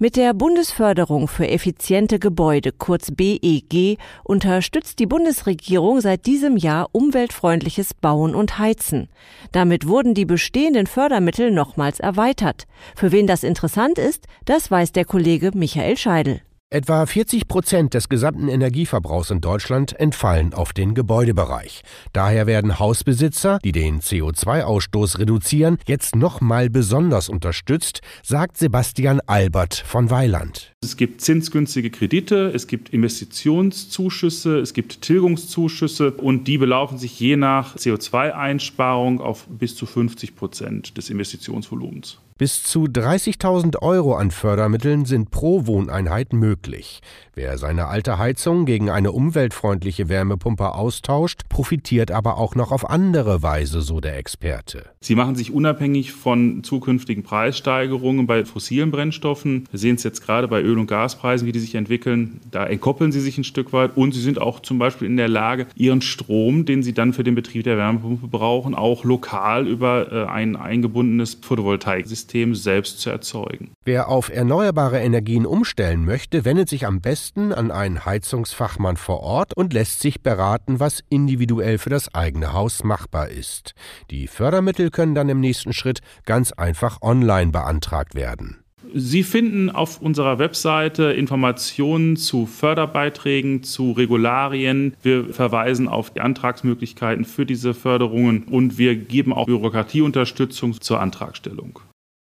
Mit der Bundesförderung für effiziente Gebäude, kurz BEG, unterstützt die Bundesregierung seit diesem Jahr umweltfreundliches Bauen und Heizen. Damit wurden die bestehenden Fördermittel nochmals erweitert. Für wen das interessant ist, das weiß der Kollege Michael Scheidel. Etwa 40 Prozent des gesamten Energieverbrauchs in Deutschland entfallen auf den Gebäudebereich. Daher werden Hausbesitzer, die den CO2-Ausstoß reduzieren, jetzt nochmal besonders unterstützt, sagt Sebastian Albert von Weiland. Es gibt zinsgünstige Kredite, es gibt Investitionszuschüsse, es gibt Tilgungszuschüsse und die belaufen sich je nach CO2-Einsparung auf bis zu 50 Prozent des Investitionsvolumens. Bis zu 30.000 Euro an Fördermitteln sind pro Wohneinheit möglich. Wer seine alte Heizung gegen eine umweltfreundliche Wärmepumpe austauscht, profitiert aber auch noch auf andere Weise, so der Experte. Sie machen sich unabhängig von zukünftigen Preissteigerungen bei fossilen Brennstoffen. Wir sehen es jetzt gerade bei Öl- und Gaspreisen, wie die sich entwickeln. Da entkoppeln sie sich ein Stück weit und sie sind auch zum Beispiel in der Lage, ihren Strom, den sie dann für den Betrieb der Wärmepumpe brauchen, auch lokal über äh, ein eingebundenes Photovoltaiksystem System selbst zu erzeugen. Wer auf erneuerbare Energien umstellen möchte, wendet sich am besten an einen Heizungsfachmann vor Ort und lässt sich beraten, was individuell für das eigene Haus machbar ist. Die Fördermittel können dann im nächsten Schritt ganz einfach online beantragt werden. Sie finden auf unserer Webseite Informationen zu Förderbeiträgen, zu Regularien. Wir verweisen auf die Antragsmöglichkeiten für diese Förderungen und wir geben auch Bürokratieunterstützung zur Antragstellung.